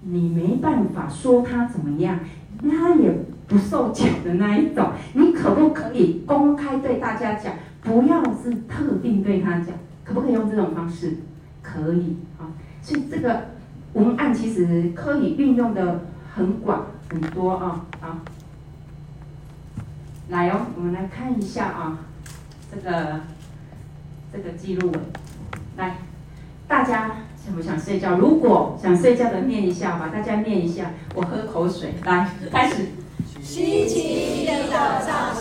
你没办法说他怎么样，那也不受奖的那一种，你可不可以公开对大家讲？不要是特定对他讲，可不可以用这种方式？可以啊，所以这个文案其实可以运用的。很广很多啊，啊，来哦，我们来看一下啊，这个这个记录文，来，大家想不想睡觉？如果想睡觉的念一下吧，大家念一下，我喝口水，来，开始。星期一的早上，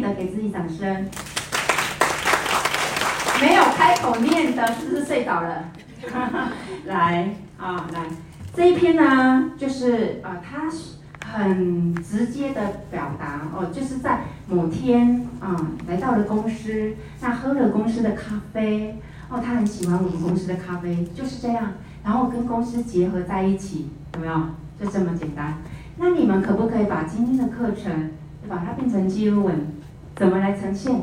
得给自己掌声。没有开口念的，是不是睡着了？*laughs* 来啊，来这一篇呢，就是啊，他是很直接的表达哦，就是在某天啊，来到了公司，那喝了公司的咖啡哦，他很喜欢我们公司的咖啡，就是这样，然后跟公司结合在一起，有没有？就这么简单。那你们可不可以把今天的课程，把它变成记录文，怎么来呈现？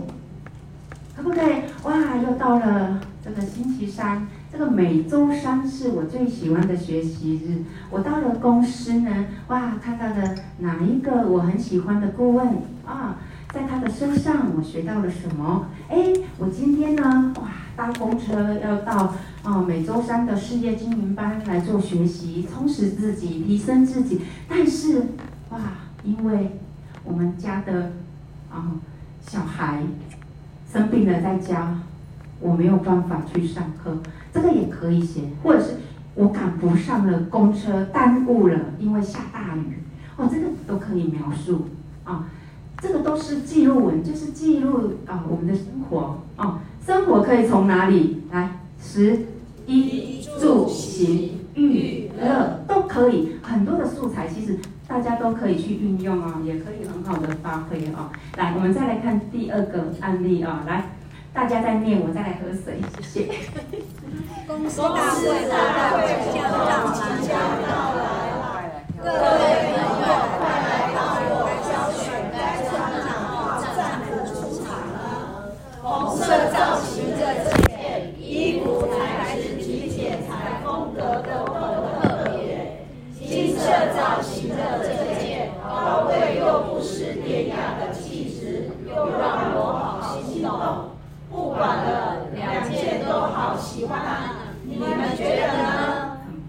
可不可以？哇，又到了这个星期三，这个每周三是我最喜欢的学习日。我到了公司呢，哇，看到了哪一个我很喜欢的顾问啊，在他的身上我学到了什么？哎，我今天呢，哇，搭公车要到啊每周三的事业经营班来做学习，充实自己，提升自己。但是，哇，因为我们家的啊小孩。生病了在家，我没有办法去上课，这个也可以写，或者是我赶不上了公车，耽误了，因为下大雨，哦，这个都可以描述啊，这个都是记录文，就是记录啊我们的生活啊，生活可以从哪里来？食衣住行娱乐都可以，很多的素材其实。大家都可以去运用啊，也可以很好的发挥啊。来，我们再来看第二个案例啊。来，大家在念，我再来喝水，谢谢。公司大会大会即将到来，各位朋友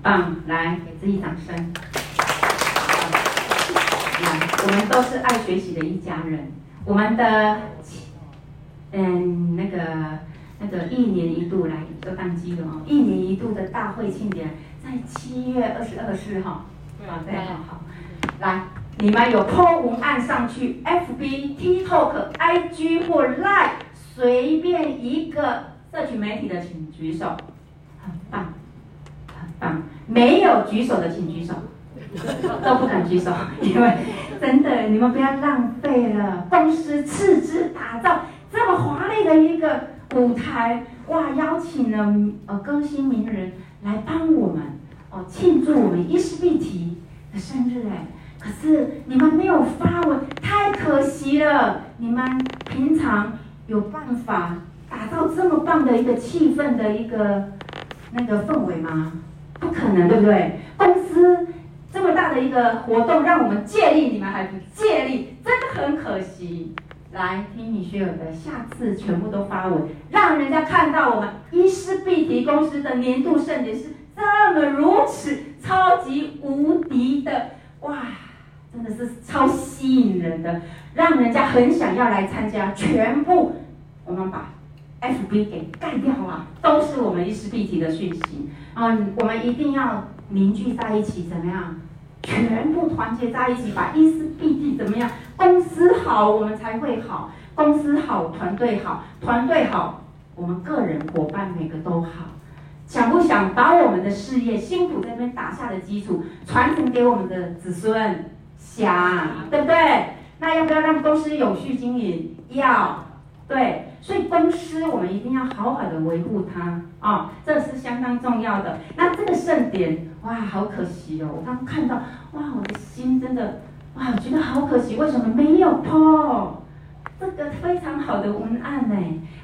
棒，来给自己掌声。来，我们都是爱学习的一家人。我们的，嗯，那个那个一年一度来都当机了哦。一年一度的大会庆典在七月二十二号。好，对，好好。来，你们有 po 文案上去，FB、TikTok、IG 或 Line，随便一个。社群媒体的请举手，很棒，啊。没有举手的请举手，都不敢举手，因为真的，你们不要浪费了。公司斥资打造这么华丽的一个舞台，哇，邀请了呃歌星名人来帮我们哦庆祝我们伊丝碧媞的生日哎，可是你们没有发文，太可惜了。你们平常有办法？打造这么棒的一个气氛的一个那个氛围吗？不可能，对不对？公司这么大的一个活动，让我们借力，你们还不借力，真的很可惜。来听米学友的，下次全部都发文，让人家看到我们伊丝碧媞公司的年度盛典是这么如此超级无敌的哇！真的是超吸引人的，让人家很想要来参加。全部我们把。FB 给干掉啊，都是我们伊丝碧媞的讯息啊！我们一定要凝聚在一起，怎么样？全部团结在一起，把伊丝碧媞怎么样？公司好，我们才会好；公司好，团队好；团队好，我们个人伙伴每个都好。想不想把我们的事业辛苦在那边打下的基础传承给我们的子孙？想，对不对？那要不要让公司有序经营？要。对，所以公司我们一定要好好的维护它啊、哦，这是相当重要的。那这个盛典，哇，好可惜哦！我刚看到，哇，我的心真的，哇，我觉得好可惜，为什么没有 po 这个非常好的文案呢？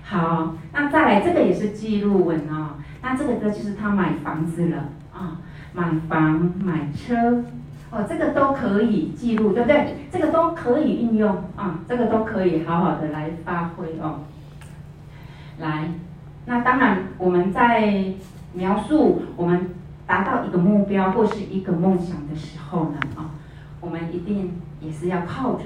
好，那再来这个也是记录文、哦，那这个歌就是他买房子了啊、买房买车。哦，这个都可以记录，对不对？这个都可以运用啊，这个都可以好好的来发挥哦。来，那当然我们在描述我们达到一个目标或是一个梦想的时候呢，啊，我们一定也是要靠着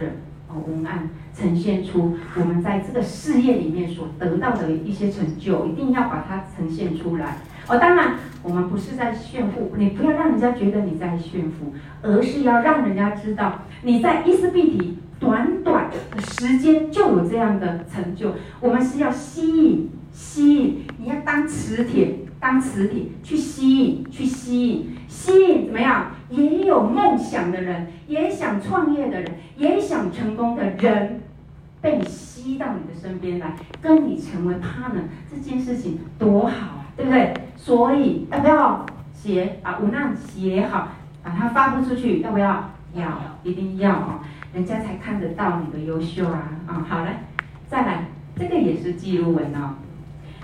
哦文案呈现出我们在这个事业里面所得到的一些成就，一定要把它呈现出来。哦，当然，我们不是在炫富，你不要让人家觉得你在炫富，而是要让人家知道你在伊丝碧媞短短的时间就有这样的成就。我们是要吸引，吸引，你要当磁铁，当磁铁去吸引，去吸引，吸引怎么样？也有梦想的人，也想创业的人，也想成功的人，被吸到你的身边来，跟你成为 partner，这件事情多好啊，对不对？所以要不要写啊？文案写好，把它发布出去，要不要？要，一定要哦，人家才看得到你的优秀啊！啊，好嘞，再来，这个也是记录文哦。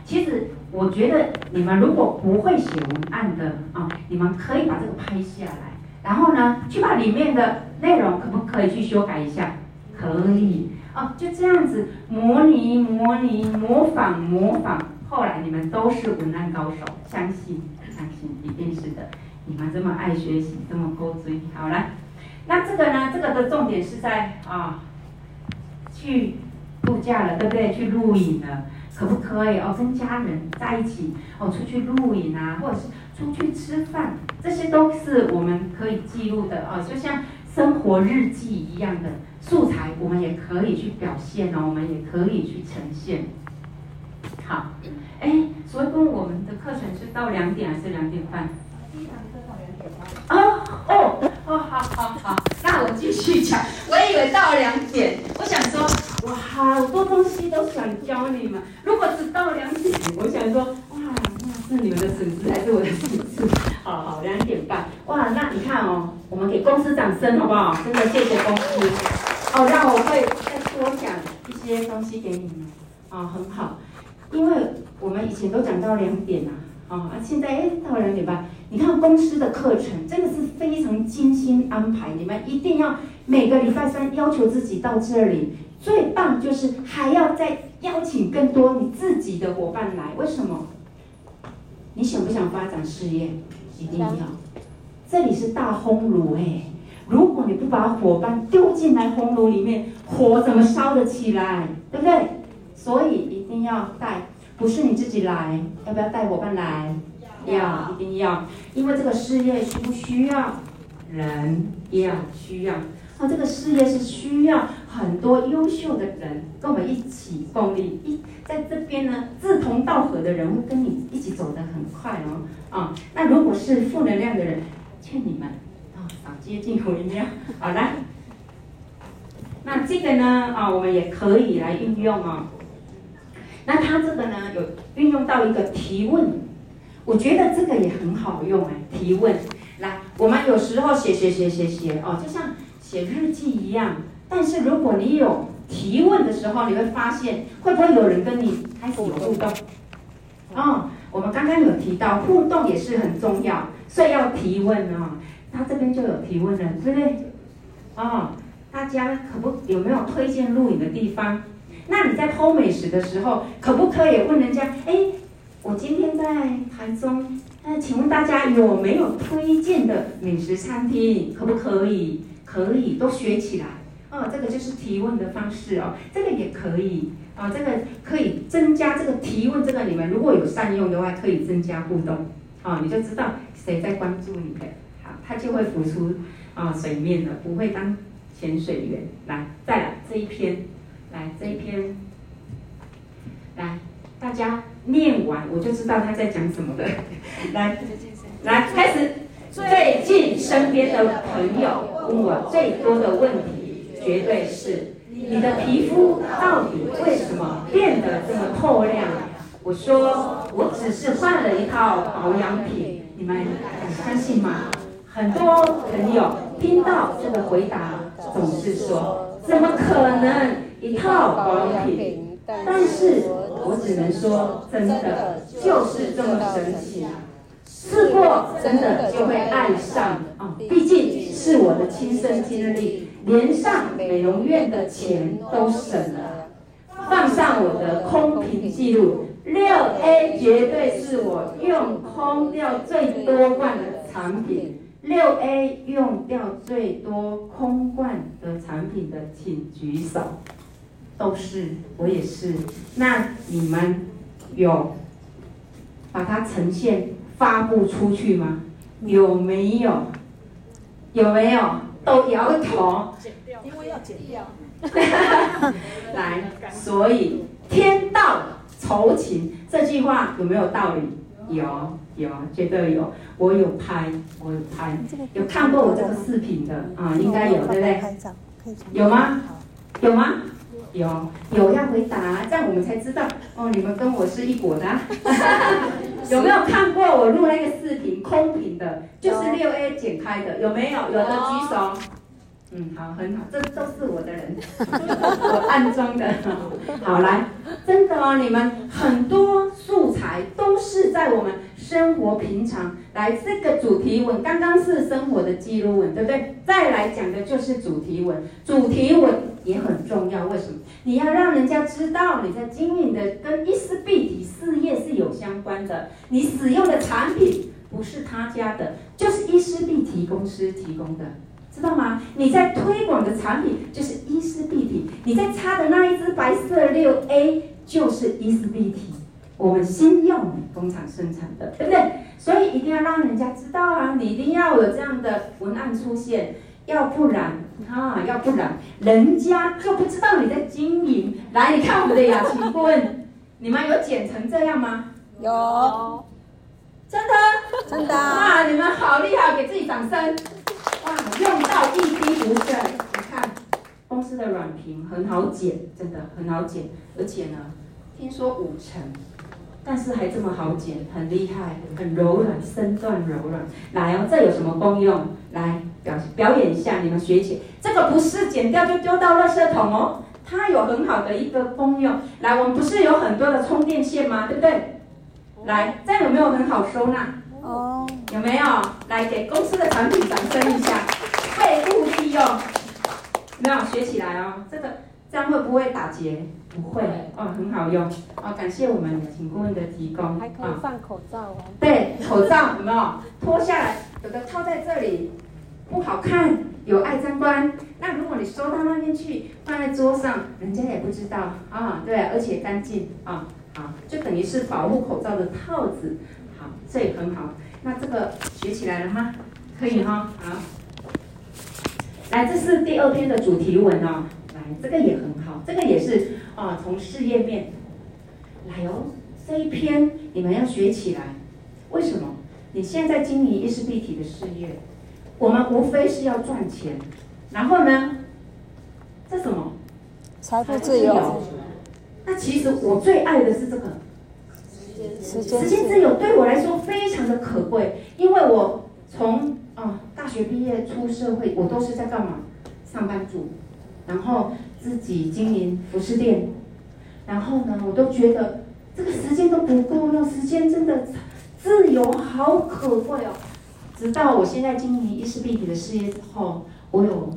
其实我觉得你们如果不会写文案的啊，你们可以把这个拍下来。然后呢，去把里面的内容可不可以去修改一下？可以哦，就这样子模拟、模拟、模仿、模仿。后来你们都是文案高手，相信、相信，一定是的。你们这么爱学习，这么够追，好了。那这个呢？这个的重点是在啊，去度假了，对不对？去露营了，可不可以哦？跟家人在一起哦，出去露营啊，或者是。出去吃饭，这些都是我们可以记录的哦，就像生活日记一样的素材，我们也可以去表现哦，我们也可以去呈现。好，哎，所以跟我们的课程是到两点还是两点半？第一堂课到两点半。哦哦，好好好，那我继续讲。我以为到两点，我想说，哇，好多东西都想教你们。如果只到两点，我想说。哇，那是你们的损失还是我的损失？好好，两点半，哇，那你看哦，我们给公司掌声好不好？真的谢谢公司，哦，让我会再多讲一些东西给你们，啊、哦，很好，因为我们以前都讲到两点呐，啊，现在哎到两点半，你看公司的课程真的是非常精心安排，你们一定要每个礼拜三要求自己到这里，最棒就是还要再邀请更多你自己的伙伴来，为什么？你想不想发展事业？一定要。这里是大烘炉哎，如果你不把伙伴丢进来烘炉里面，火怎么烧得起来？对不对？所以一定要带，不是你自己来，要不要带伙伴来？要，一定要，因为这个事业需不需要人？要，需要。那这个事业是需要很多优秀的人跟我们一起共力，一在这边呢，志同道合的人会跟你一起走得很快哦。啊，那如果是负能量的人，劝你们啊少接近负能量。*laughs* 好来，那这个呢啊，我们也可以来运用哦。那它这个呢有运用到一个提问，我觉得这个也很好用哎，提问。来，我们有时候写写写写写哦，就像。写日记一样，但是如果你有提问的时候，你会发现会不会有人跟你开始有互动？哦，我们刚刚有提到互动也是很重要，所以要提问哦。他这边就有提问了，对不对？哦，大家可不有没有推荐录影的地方？那你在偷美食的时候，可不可以问人家？哎，我今天在台中，那请问大家有没有推荐的美食餐厅？可不可以？可以都学起来。哦，这个就是提问的方式哦，这个也可以。哦，这个可以增加这个提问，这个你们如果有善用的话，可以增加互动。哦，你就知道谁在关注你的，好，他就会浮出啊、水面了，不会当潜水员。来，再来这一篇，来这一篇，来大家念完我就知道他在讲什么了，*laughs* 来，来开始。最近身边的朋友问我最多的问题，绝对是你的皮肤到底为什么变得这么透亮？我说我只是换了一套保养品，你们敢相信吗？很多朋友听到这个回答，总是说怎么可能一套保养品？但是我只能说真的就是这么神奇。试过真的就会爱上啊！毕竟是我的亲身经历，连上美容院的钱都省了。放上我的空瓶记录，六 A 绝对是我用空掉最多罐的产品。六 A 用掉最多空罐的产品的，请举手。都是，我也是。那你们有把它呈现？发布出去吗？有没有？有没有？都摇头。因为要剪掉。*laughs* 来，所以天道酬勤这句话有没有道理？有，有，绝对有。我有拍，我有拍，有看过我这个视频的啊，应该有，对不对？有吗？有吗？有，有要回答，这样我们才知道哦，你们跟我是一国的啊。*laughs* 有没有看过我录那个视频？空瓶的，就是六 A 剪开的，有没有？有的举手。嗯，好，很好，这都是我的人，*laughs* 我暗装的。好，来，真的哦，你们很多素材都是在我们生活平常。来，这个主题文刚刚是生活的记录文，对不对？再来讲的就是主题文，主题文也很重要。为什么？你要让人家知道你在经营的跟伊丝碧媞事业是有相关的，你使用的产品不是他家的，就是伊丝碧媞公司提供的。知道吗？你在推广的产品就是伊丝碧体，你在擦的那一支白色六 A 就是伊丝碧体，我们新药美工厂生产的，对不对？所以一定要让人家知道啊，你一定要有这样的文案出现，要不然啊，要不然人家就不知道你在经营。来，你看我们的雅琴顾问，你们有剪成这样吗？有，真的，真的，哇，你们好厉害，给自己掌声。哇，用到一滴不剩。你看，公司的软瓶很好剪，真的很好剪，而且呢，听说五层，但是还这么好剪，很厉害，很柔软，身段柔软。来哦，这有什么功用？来表表演一下，你们学姐，这个不是剪掉就丢到垃圾桶哦，它有很好的一个功用。来，我们不是有很多的充电线吗？对不对？来，这有没有很好收纳？哦，有没有？来给公司的产品掌声一下，废物利用，没有学起来哦。这个这样会不会打结？不会哦，很好用哦。感谢我们请顾问的提供。还可以放口罩哦。对，口罩有没有脱下来？有的套在这里不好看，有碍三观。那如果你收到那边去，放在桌上，人家也不知道啊。对，而且干净啊，好，就等于是保护口罩的套子。这也很好，那这个学起来了吗？可以哈，好。来，这是第二篇的主题文哦。来，这个也很好，这个也是啊，从事业面来哦。这一篇你们要学起来，为什么？你现在经营伊丝碧媞的事业，我们无非是要赚钱，然后呢，这什么？财富自由。那其实我最爱的是这个。时间自由对我来说非常的可贵，因为我从啊大学毕业出社会，我都是在干嘛？上班族，然后自己经营服饰店，然后呢，我都觉得这个时间都不够用，时间真的自由好可贵哦。直到我现在经营伊丝碧媞的事业之后，我有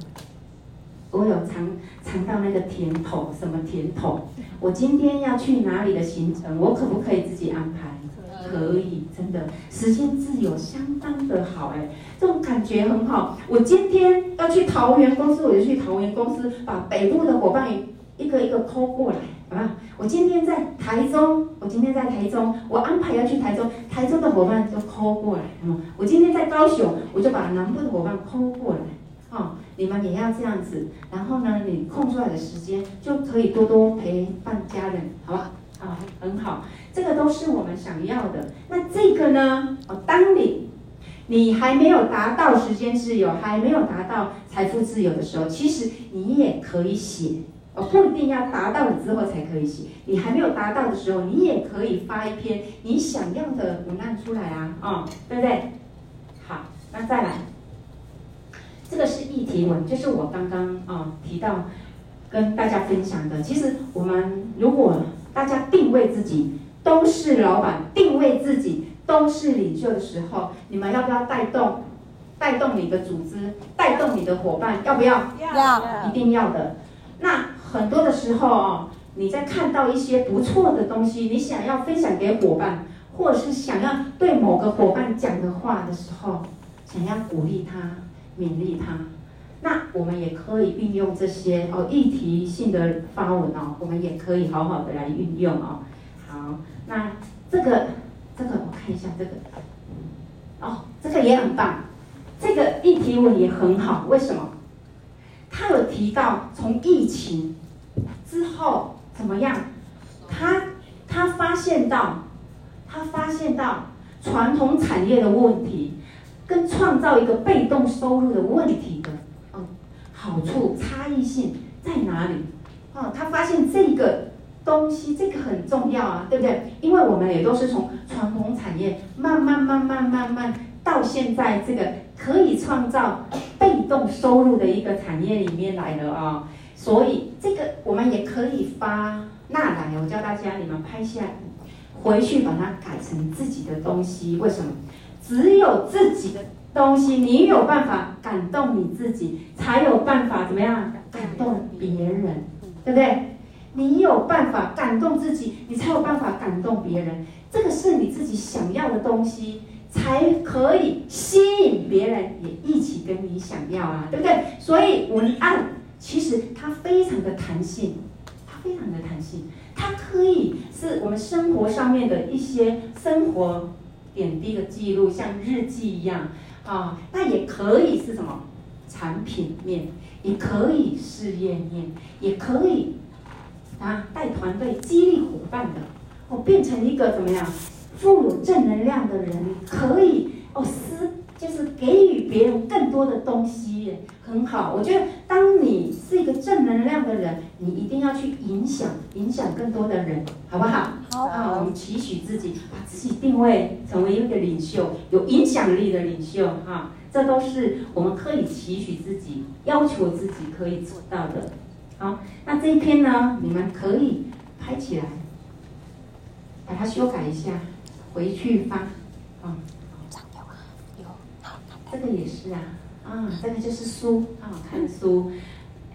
我有尝尝到那个甜头，什么甜头？我今天要去哪里的行程，我可不可以自己安排？可以，真的，时间自由相当的好哎，这种感觉很好。我今天要去桃园公司，我就去桃园公司，把北部的伙伴一个一个 call 过来，好吧？我今天在台中，我今天在台中，我安排要去台中，台中的伙伴就 call 过来。嗯，我今天在高雄，我就把南部的伙伴 call 过来。哦，你们也要这样子，然后呢，你空出来的时间就可以多多陪伴家人，好吧？啊，很好，这个都是我们想要的。那这个呢？哦，当你你还没有达到时间自由，还没有达到财富自由的时候，其实你也可以写，哦，不一定要达到了之后才可以写。你还没有达到的时候，你也可以发一篇你想要的文案出来啊，哦，对不对？好，那再来。这个是议题文，就是我刚刚啊提到跟大家分享的。其实我们如果大家定位自己都是老板，定位自己都是领袖的时候，你们要不要带动带动你的组织，带动你的伙伴？要不要？要，一定要的。那很多的时候哦，你在看到一些不错的东西，你想要分享给伙伴，或者是想要对某个伙伴讲的话的时候，想要鼓励他。勉励他，那我们也可以运用这些哦议题性的发文哦，我们也可以好好的来运用哦。好，那这个这个我看一下这个，哦，这个也很棒，这个议题文也很好，为什么？他有提到从疫情之后怎么样？他他发现到，他发现到传统产业的问题，跟创造一个被动收入的问题的，嗯，好处差异性在哪里？哦，他发现这个东西这个很重要啊，对不对？因为我们也都是从传统产业慢慢慢慢慢慢到现在这个可以创造被动收入的一个产业里面来了啊，所以这个我们也可以发。那来，我教大家，你们拍下，回去把它改成自己的东西。为什么？只有自己的东西，你有办法感动你自己，才有办法怎么样感动别人，对不对？你有办法感动自己，你才有办法感动别人。这个是你自己想要的东西，才可以吸引别人也一起跟你想要啊，对不对？所以文案其实它非常的弹性。它非常的弹性，它可以是我们生活上面的一些生活点滴的记录，像日记一样啊。那也可以是什么产品面，也可以事业面，也可以啊带团队激励伙伴的哦，变成一个怎么样富有正能量的人，可以哦思。就是给予别人更多的东西，很好。我觉得，当你是一个正能量的人，你一定要去影响，影响更多的人，好不好？好。啊，我们期许自己，把自己定位成为一个领袖，有影响力的领袖，哈，这都是我们可以期许自己、要求自己可以做到的。好，那这一篇呢，你们可以拍起来，把它修改一下，回去发，啊。这个也是啊，啊，这个就是书啊，看书。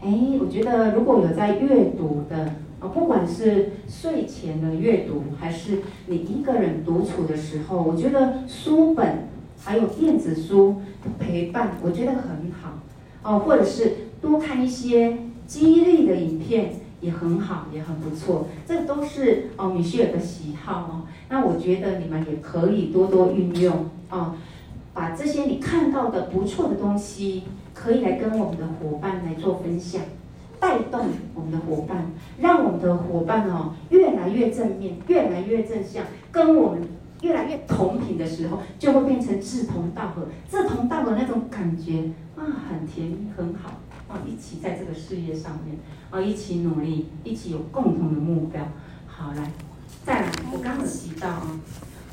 哎，我觉得如果有在阅读的啊，不管是睡前的阅读，还是你一个人独处的时候，我觉得书本还有电子书的陪伴，我觉得很好。哦，或者是多看一些激励的影片也很好，也很不错。这都是哦，米歇尔的喜好哦。那我觉得你们也可以多多运用哦。把这些你看到的不错的东西，可以来跟我们的伙伴来做分享，带动我们的伙伴，让我们的伙伴哦越来越正面，越来越正向，跟我们越来越同频的时候，就会变成志同道合，志同道合那种感觉啊，很甜蜜，很好啊，一起在这个事业上面啊，一起努力，一起有共同的目标。好，来，再来，我刚刚提到啊，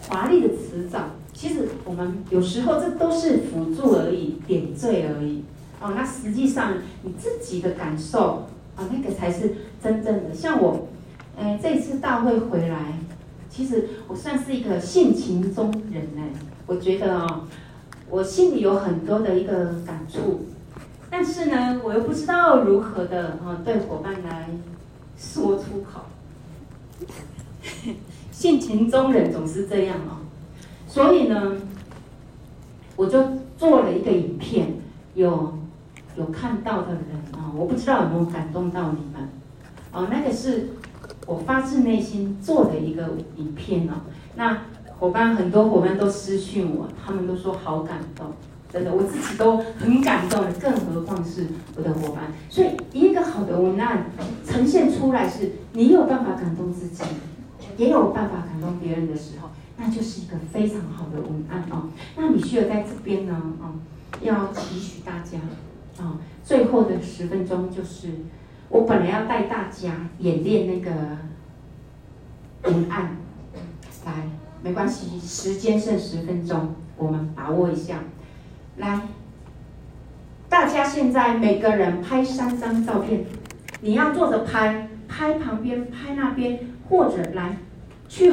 华丽的辞藻。其实我们有时候这都是辅助而已，点缀而已。哦，那实际上你自己的感受啊，那个才是真正的。像我，哎，这次大会回来，其实我算是一个性情中人呢。我觉得哦，我心里有很多的一个感触，但是呢，我又不知道如何的啊对伙伴来说出口。*laughs* 性情中人总是这样哦。所以呢，我就做了一个影片，有有看到的人啊，我不知道有没有感动到你们，哦，那个是我发自内心做的一个影片哦。那伙伴很多伙伴都私讯我，他们都说好感动，真的，我自己都很感动，更何况是我的伙伴。所以一个好的文案呈现出来是，你有办法感动自己，也有办法感动别人的时候。那就是一个非常好的文案哦。那米歇尔在这边呢，哦，要期许大家，哦，最后的十分钟就是，我本来要带大家演练那个文案，来，没关系，时间剩十分钟，我们把握一下。来，大家现在每个人拍三张照片，你要坐着拍，拍旁边，拍那边，或者来。